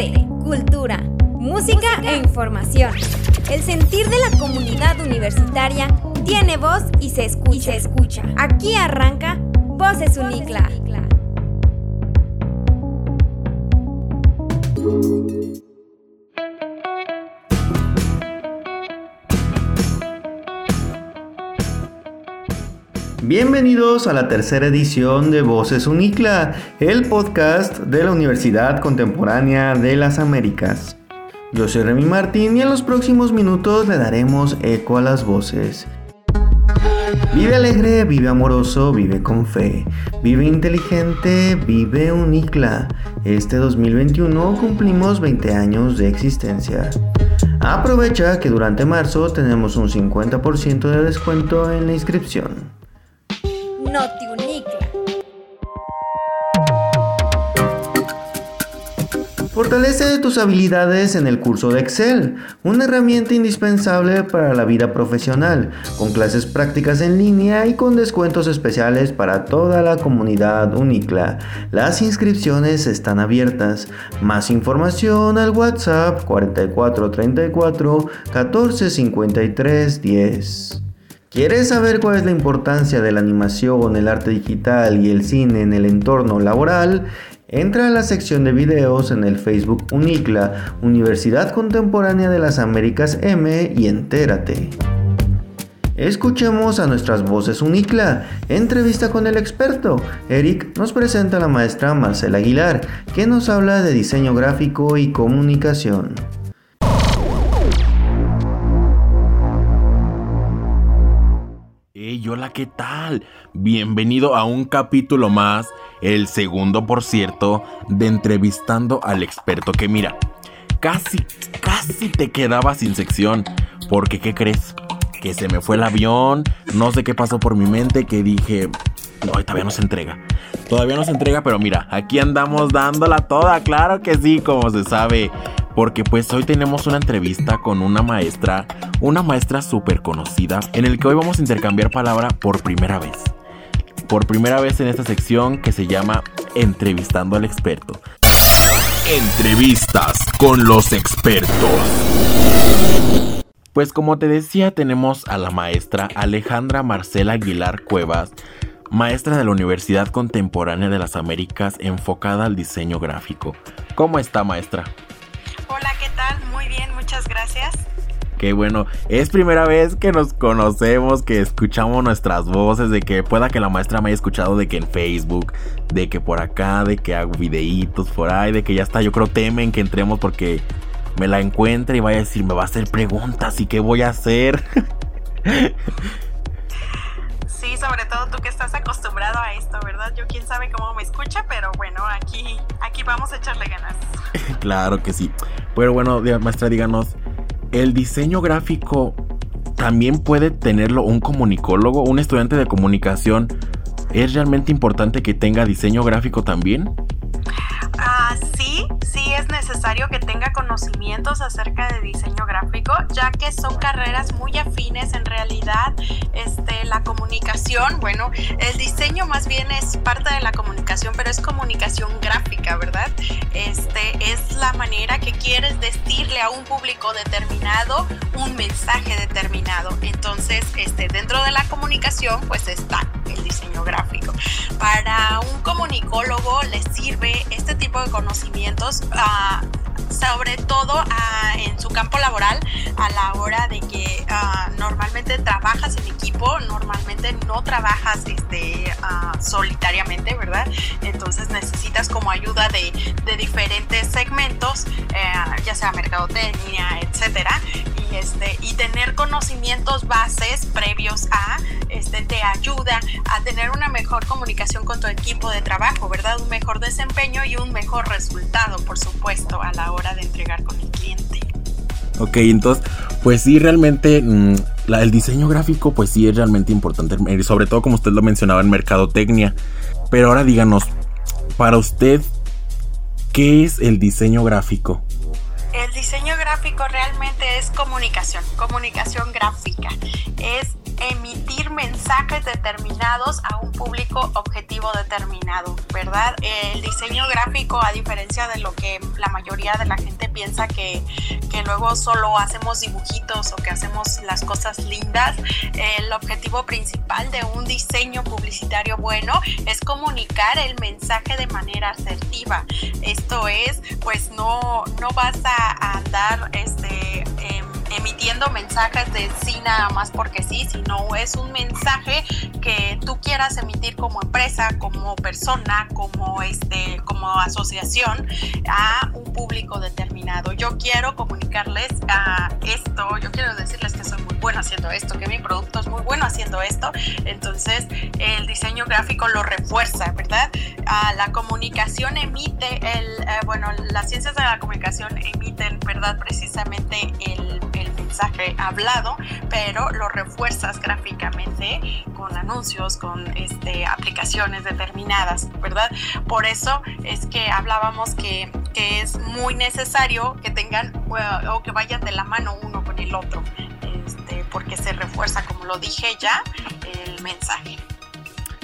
arte, cultura, música e información. El sentir de la comunidad universitaria tiene voz y se escucha. escucha. Aquí arranca Voces Unicla. Bienvenidos a la tercera edición de Voces Unicla, el podcast de la Universidad Contemporánea de las Américas. Yo soy Remy Martín y en los próximos minutos le daremos eco a las voces. Vive alegre, vive amoroso, vive con fe. Vive inteligente, vive unicla. Este 2021 cumplimos 20 años de existencia. Aprovecha que durante marzo tenemos un 50% de descuento en la inscripción. Notiunicla. Fortalece tus habilidades en el curso de Excel, una herramienta indispensable para la vida profesional, con clases prácticas en línea y con descuentos especiales para toda la comunidad Unicla. Las inscripciones están abiertas. Más información al WhatsApp 4434 1453 10. ¿Quieres saber cuál es la importancia de la animación, el arte digital y el cine en el entorno laboral? Entra a la sección de videos en el Facebook Unicla, Universidad Contemporánea de las Américas M y entérate. Escuchemos a nuestras voces Unicla. Entrevista con el experto. Eric nos presenta a la maestra Marcela Aguilar, que nos habla de diseño gráfico y comunicación. ¿Qué tal? Bienvenido a un capítulo más, el segundo, por cierto, de entrevistando al experto. Que mira, casi, casi te quedaba sin sección. Porque, ¿qué crees? Que se me fue el avión, no sé qué pasó por mi mente, que dije, no, todavía no se entrega. Todavía no se entrega, pero mira, aquí andamos dándola toda, claro que sí, como se sabe porque pues hoy tenemos una entrevista con una maestra, una maestra súper conocida, en el que hoy vamos a intercambiar palabra por primera vez. Por primera vez en esta sección que se llama Entrevistando al experto. Entrevistas con los expertos. Pues como te decía, tenemos a la maestra Alejandra Marcela Aguilar Cuevas, maestra de la Universidad Contemporánea de las Américas enfocada al diseño gráfico. ¿Cómo está maestra? Muchas gracias. Qué bueno, es primera vez que nos conocemos, que escuchamos nuestras voces, de que pueda que la maestra me haya escuchado de que en Facebook, de que por acá, de que hago videitos por ahí, de que ya está, yo creo temen que entremos porque me la encuentre y vaya a decir, me va a hacer preguntas y qué voy a hacer. Sí, sobre todo tú que estás acostumbrado a esto, ¿verdad? Yo quién sabe cómo me escucha, pero bueno, aquí, aquí vamos a echarle ganas. claro que sí. Pero bueno, maestra, díganos, ¿el diseño gráfico también puede tenerlo un comunicólogo, un estudiante de comunicación? ¿Es realmente importante que tenga diseño gráfico también? Ah, sí, sí es necesario que tenga conocimientos acerca de diseño gráfico, ya que son carreras muy afines en realidad. Este, la comunicación, bueno, el diseño más bien es parte de la comunicación, pero es comunicación gráfica, ¿verdad? Este, es la manera que quieres decirle a un público determinado un mensaje determinado. Entonces, este, dentro de la comunicación, pues está el diseño gráfico. Para un comunicólogo le sirve este tipo de conocimientos. Uh, sobre todo en su campo laboral a la hora de que normalmente trabajas en equipo, normalmente no trabajas este, solitariamente, ¿verdad? Entonces necesitas como ayuda de, de diferentes segmentos, eh, ya sea mercadotecnia, etcétera, y, este, y tener conocimientos bases previos a, este, te ayuda a tener una mejor comunicación con tu equipo de trabajo, ¿verdad? Un mejor desempeño y un mejor resultado, por supuesto, a la hora de entregar con el cliente. Ok, entonces, pues sí, realmente mm, el diseño gráfico, pues sí es realmente importante, eh, sobre todo como usted lo mencionaba en mercadotecnia. Pero ahora díganos, para usted, ¿qué es el diseño gráfico? El diseño gráfico realmente es comunicación, comunicación gráfica. Es emitir mensajes determinados a un público objetivo determinado, ¿verdad? El diseño gráfico, a diferencia de lo que la mayoría de la gente piensa que, que luego solo hacemos dibujitos o que hacemos las cosas lindas, el objetivo principal de un diseño publicitario bueno es comunicar el mensaje de manera asertiva. Esto es, pues no, no vas a andar este, em, emitiendo mensajes de sí nada más porque sí, sino es un mensaje que tú quieras emitir como empresa, como persona, como este, como asociación a un público determinado. Yo quiero comunicarles a esto, yo quiero decirles que soy muy bueno haciendo esto, que mi producto es muy bueno haciendo esto. Entonces, el diseño gráfico lo refuerza, ¿verdad? La comunicación emite el, eh, bueno, las ciencias de la comunicación emiten, ¿verdad? Precisamente el mensaje hablado, pero lo refuerzas gráficamente con anuncios, con este, aplicaciones determinadas, ¿verdad? Por eso es que hablábamos que, que es muy necesario que tengan o que vayan de la mano uno con el otro, este, porque se refuerza, como lo dije ya, el mensaje.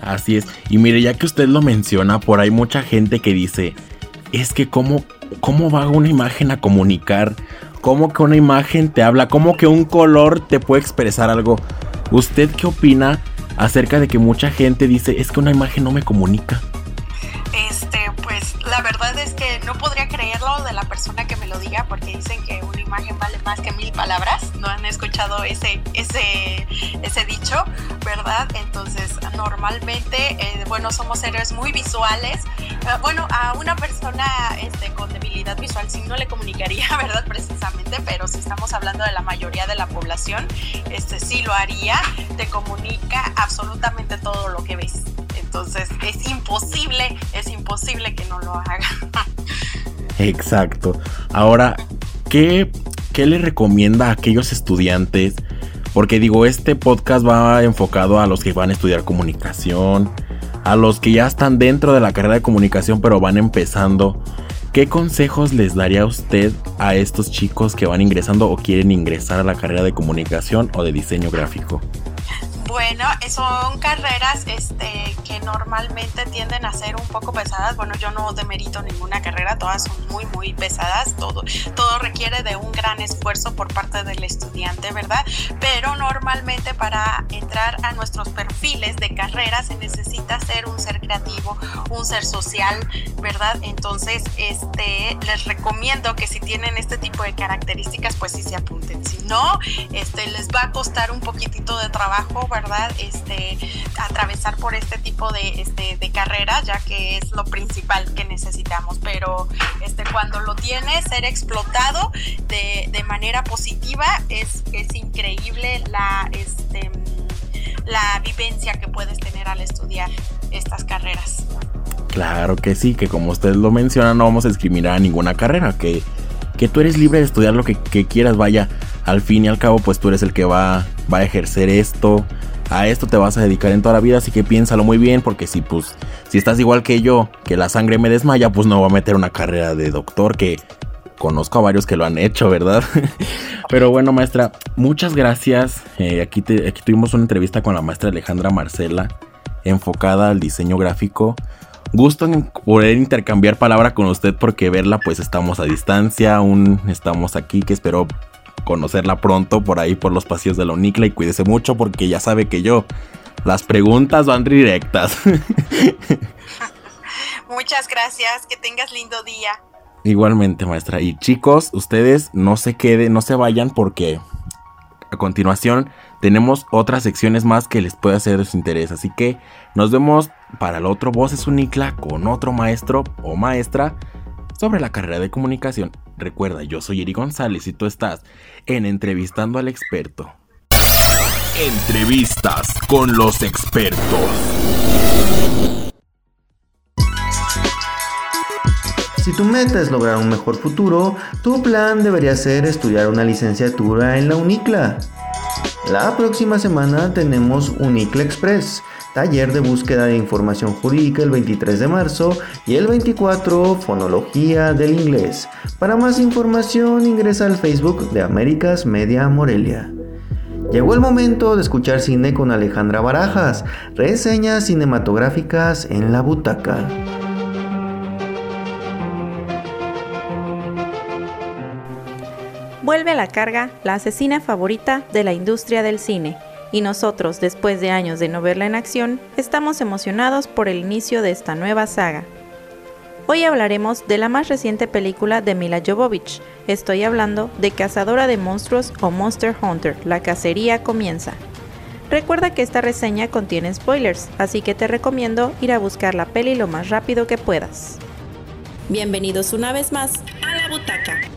Así es. Y mire, ya que usted lo menciona, por ahí mucha gente que dice, es que cómo, cómo va una imagen a comunicar cómo que una imagen te habla, cómo que un color te puede expresar algo. ¿Usted qué opina acerca de que mucha gente dice, es que una imagen no me comunica? La verdad es que no podría creerlo de la persona que me lo diga porque dicen que una imagen vale más que mil palabras. No han escuchado ese, ese, ese dicho, ¿verdad? Entonces, normalmente, eh, bueno, somos seres muy visuales. Eh, bueno, a una persona este, con debilidad visual sí no le comunicaría, ¿verdad? Precisamente, pero si estamos hablando de la mayoría de la población, este sí lo haría. Te comunica absolutamente todo lo que ves. Entonces es imposible, es imposible que no lo haga. Exacto. Ahora, ¿qué, ¿qué le recomienda a aquellos estudiantes? Porque digo, este podcast va enfocado a los que van a estudiar comunicación, a los que ya están dentro de la carrera de comunicación pero van empezando. ¿Qué consejos les daría usted a estos chicos que van ingresando o quieren ingresar a la carrera de comunicación o de diseño gráfico? Bueno, son carreras este, que normalmente tienden a ser un poco pesadas. Bueno, yo no demerito ninguna carrera, todas son muy, muy pesadas. Todo, todo requiere de un gran esfuerzo por parte del estudiante, ¿verdad? Pero normalmente para entrar a nuestros perfiles de carrera se necesita ser un ser creativo, un ser social, ¿verdad? Entonces, este, les recomiendo que si tienen este tipo de características, pues sí se apunten. Si no, este, les va a costar un poquitito de trabajo, ¿verdad? ¿Verdad? Este, atravesar por este tipo de, este, de carrera, ya que es lo principal que necesitamos. Pero este, cuando lo tienes, ser explotado de, de manera positiva es, es increíble la, este, la vivencia que puedes tener al estudiar estas carreras. Claro que sí, que como usted lo menciona, no vamos a discriminar a ninguna carrera, que, que tú eres libre de estudiar lo que, que, quieras, vaya, al fin y al cabo, pues tú eres el que va, va a ejercer esto, a esto te vas a dedicar en toda la vida, así que piénsalo muy bien, porque si pues, si estás igual que yo, que la sangre me desmaya, pues no voy a meter una carrera de doctor, que conozco a varios que lo han hecho, ¿verdad? Pero bueno, maestra, muchas gracias. Eh, aquí, aquí tuvimos una entrevista con la maestra Alejandra Marcela, enfocada al diseño gráfico. Gusto en poder intercambiar palabra con usted porque verla pues estamos a distancia, aún estamos aquí, que espero conocerla pronto por ahí por los pasillos de la Unicla y cuídese mucho porque ya sabe que yo las preguntas van directas. Muchas gracias, que tengas lindo día. Igualmente, maestra. Y chicos, ustedes no se queden, no se vayan porque a continuación tenemos otras secciones más que les puede hacer de su interés. Así que nos vemos para el otro Voces Unicla con otro maestro o maestra sobre la carrera de comunicación. Recuerda, yo soy Eri González y tú estás en Entrevistando al Experto. Entrevistas con los expertos. Si tu meta es lograr un mejor futuro, tu plan debería ser estudiar una licenciatura en la UNICLA. La próxima semana tenemos UNICLA Express taller de búsqueda de información jurídica el 23 de marzo y el 24 fonología del inglés. Para más información ingresa al Facebook de Américas Media Morelia. Llegó el momento de escuchar cine con Alejandra Barajas, reseñas cinematográficas en la butaca. Vuelve a la carga la asesina favorita de la industria del cine y nosotros, después de años de no verla en acción, estamos emocionados por el inicio de esta nueva saga. Hoy hablaremos de la más reciente película de Mila Jovovich. Estoy hablando de Cazadora de Monstruos o Monster Hunter, La Cacería Comienza. Recuerda que esta reseña contiene spoilers, así que te recomiendo ir a buscar la peli lo más rápido que puedas. Bienvenidos una vez más a la butaca.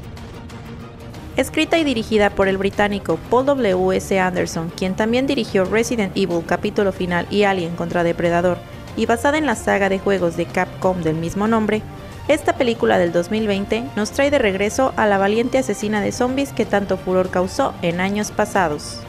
Escrita y dirigida por el británico Paul W. S. Anderson, quien también dirigió Resident Evil Capítulo Final y Alien contra Depredador, y basada en la saga de juegos de Capcom del mismo nombre, esta película del 2020 nos trae de regreso a la valiente asesina de zombies que tanto furor causó en años pasados.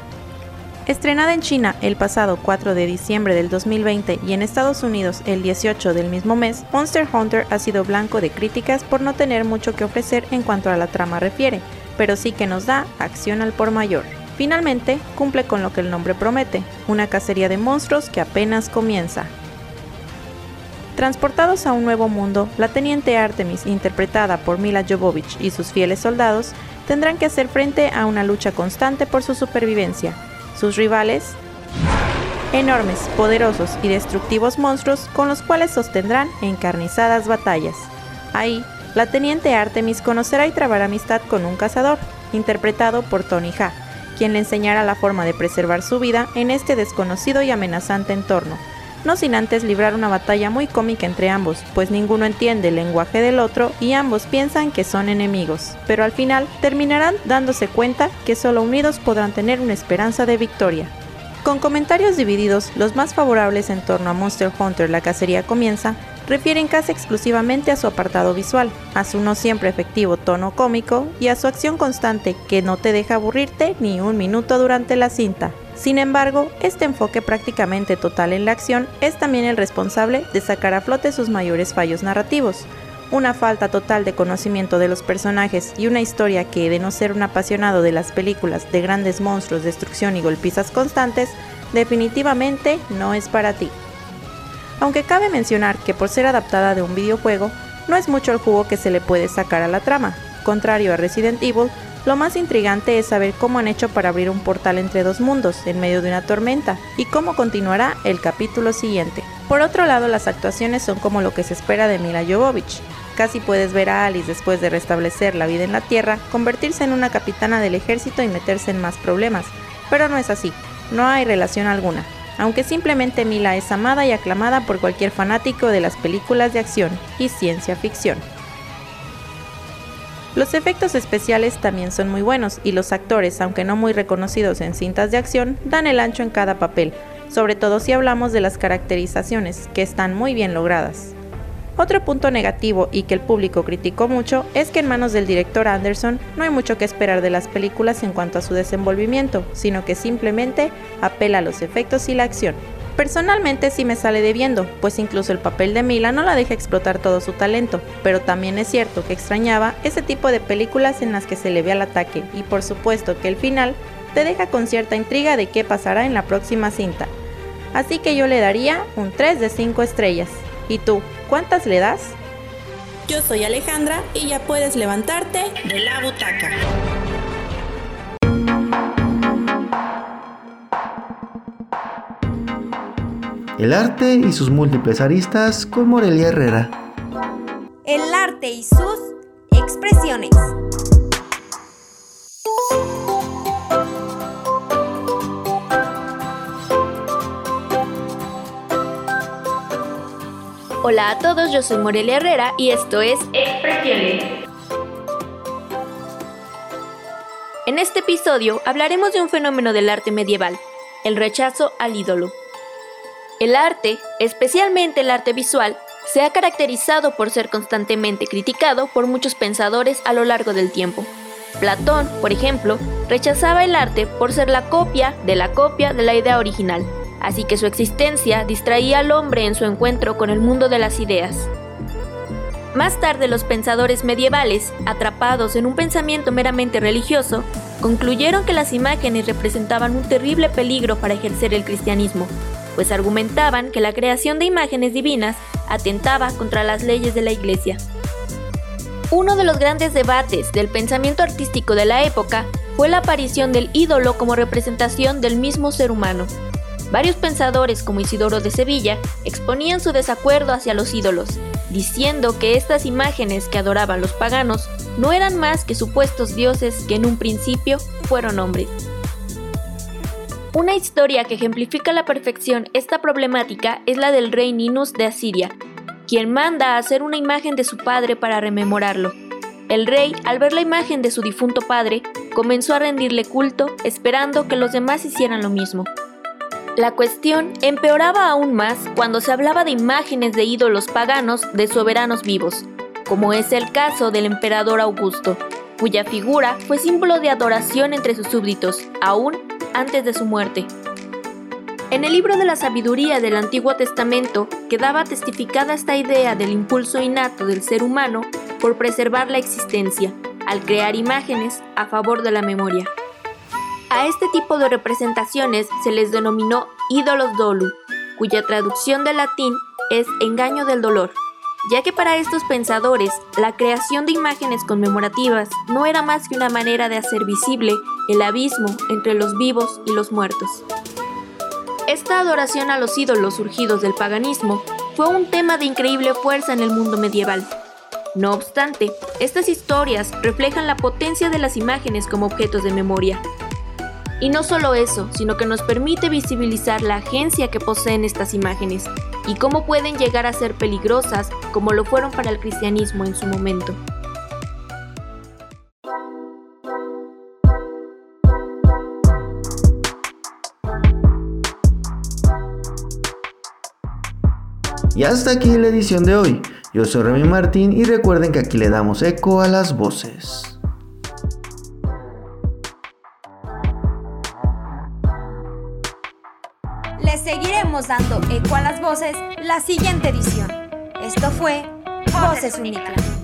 Estrenada en China el pasado 4 de diciembre del 2020 y en Estados Unidos el 18 del mismo mes, Monster Hunter ha sido blanco de críticas por no tener mucho que ofrecer en cuanto a la trama refiere, pero sí que nos da acción al por mayor. Finalmente, cumple con lo que el nombre promete, una cacería de monstruos que apenas comienza. Transportados a un nuevo mundo, la teniente Artemis, interpretada por Mila Jovovich y sus fieles soldados, tendrán que hacer frente a una lucha constante por su supervivencia. Sus rivales, enormes, poderosos y destructivos monstruos con los cuales sostendrán encarnizadas batallas. Ahí, la teniente Artemis conocerá y trabará amistad con un cazador, interpretado por Tony Ha, quien le enseñará la forma de preservar su vida en este desconocido y amenazante entorno, no sin antes librar una batalla muy cómica entre ambos, pues ninguno entiende el lenguaje del otro y ambos piensan que son enemigos, pero al final terminarán dándose cuenta que solo unidos podrán tener una esperanza de victoria. Con comentarios divididos, los más favorables en torno a Monster Hunter La Cacería Comienza refieren casi exclusivamente a su apartado visual, a su no siempre efectivo tono cómico y a su acción constante que no te deja aburrirte ni un minuto durante la cinta. Sin embargo, este enfoque prácticamente total en la acción es también el responsable de sacar a flote sus mayores fallos narrativos, una falta total de conocimiento de los personajes y una historia que, de no ser un apasionado de las películas de grandes monstruos, destrucción y golpizas constantes, definitivamente no es para ti aunque cabe mencionar que por ser adaptada de un videojuego, no es mucho el jugo que se le puede sacar a la trama. Contrario a Resident Evil, lo más intrigante es saber cómo han hecho para abrir un portal entre dos mundos en medio de una tormenta y cómo continuará el capítulo siguiente. Por otro lado, las actuaciones son como lo que se espera de Mila Jovovich. Casi puedes ver a Alice después de restablecer la vida en la Tierra, convertirse en una capitana del ejército y meterse en más problemas. Pero no es así, no hay relación alguna aunque simplemente Mila es amada y aclamada por cualquier fanático de las películas de acción y ciencia ficción. Los efectos especiales también son muy buenos y los actores, aunque no muy reconocidos en cintas de acción, dan el ancho en cada papel, sobre todo si hablamos de las caracterizaciones, que están muy bien logradas. Otro punto negativo y que el público criticó mucho es que en manos del director Anderson no hay mucho que esperar de las películas en cuanto a su desenvolvimiento, sino que simplemente apela a los efectos y la acción. Personalmente sí me sale debiendo, pues incluso el papel de Mila no la deja explotar todo su talento, pero también es cierto que extrañaba ese tipo de películas en las que se le ve al ataque y por supuesto que el final te deja con cierta intriga de qué pasará en la próxima cinta. Así que yo le daría un 3 de 5 estrellas. ¿Y tú, cuántas le das? Yo soy Alejandra y ya puedes levantarte de la butaca. El arte y sus múltiples aristas con Morelia Herrera. El arte y sus expresiones. Hola a todos, yo soy Morelia Herrera y esto es Expresiones. En este episodio hablaremos de un fenómeno del arte medieval, el rechazo al ídolo. El arte, especialmente el arte visual, se ha caracterizado por ser constantemente criticado por muchos pensadores a lo largo del tiempo. Platón, por ejemplo, rechazaba el arte por ser la copia de la copia de la idea original así que su existencia distraía al hombre en su encuentro con el mundo de las ideas. Más tarde los pensadores medievales, atrapados en un pensamiento meramente religioso, concluyeron que las imágenes representaban un terrible peligro para ejercer el cristianismo, pues argumentaban que la creación de imágenes divinas atentaba contra las leyes de la Iglesia. Uno de los grandes debates del pensamiento artístico de la época fue la aparición del ídolo como representación del mismo ser humano. Varios pensadores como Isidoro de Sevilla exponían su desacuerdo hacia los ídolos, diciendo que estas imágenes que adoraban los paganos no eran más que supuestos dioses que en un principio fueron hombres. Una historia que ejemplifica la perfección esta problemática es la del rey Ninus de Asiria, quien manda a hacer una imagen de su padre para rememorarlo. El rey, al ver la imagen de su difunto padre, comenzó a rendirle culto, esperando que los demás hicieran lo mismo. La cuestión empeoraba aún más cuando se hablaba de imágenes de ídolos paganos de soberanos vivos, como es el caso del emperador Augusto, cuya figura fue símbolo de adoración entre sus súbditos, aún antes de su muerte. En el libro de la sabiduría del Antiguo Testamento quedaba testificada esta idea del impulso innato del ser humano por preservar la existencia, al crear imágenes a favor de la memoria. A este tipo de representaciones se les denominó ídolos dolu, cuya traducción del latín es engaño del dolor, ya que para estos pensadores la creación de imágenes conmemorativas no era más que una manera de hacer visible el abismo entre los vivos y los muertos. Esta adoración a los ídolos surgidos del paganismo fue un tema de increíble fuerza en el mundo medieval. No obstante, estas historias reflejan la potencia de las imágenes como objetos de memoria, y no solo eso, sino que nos permite visibilizar la agencia que poseen estas imágenes y cómo pueden llegar a ser peligrosas como lo fueron para el cristianismo en su momento. Y hasta aquí la edición de hoy. Yo soy Remy Martín y recuerden que aquí le damos eco a las voces. Dando eco a las voces la siguiente edición. Esto fue Voces Únicas.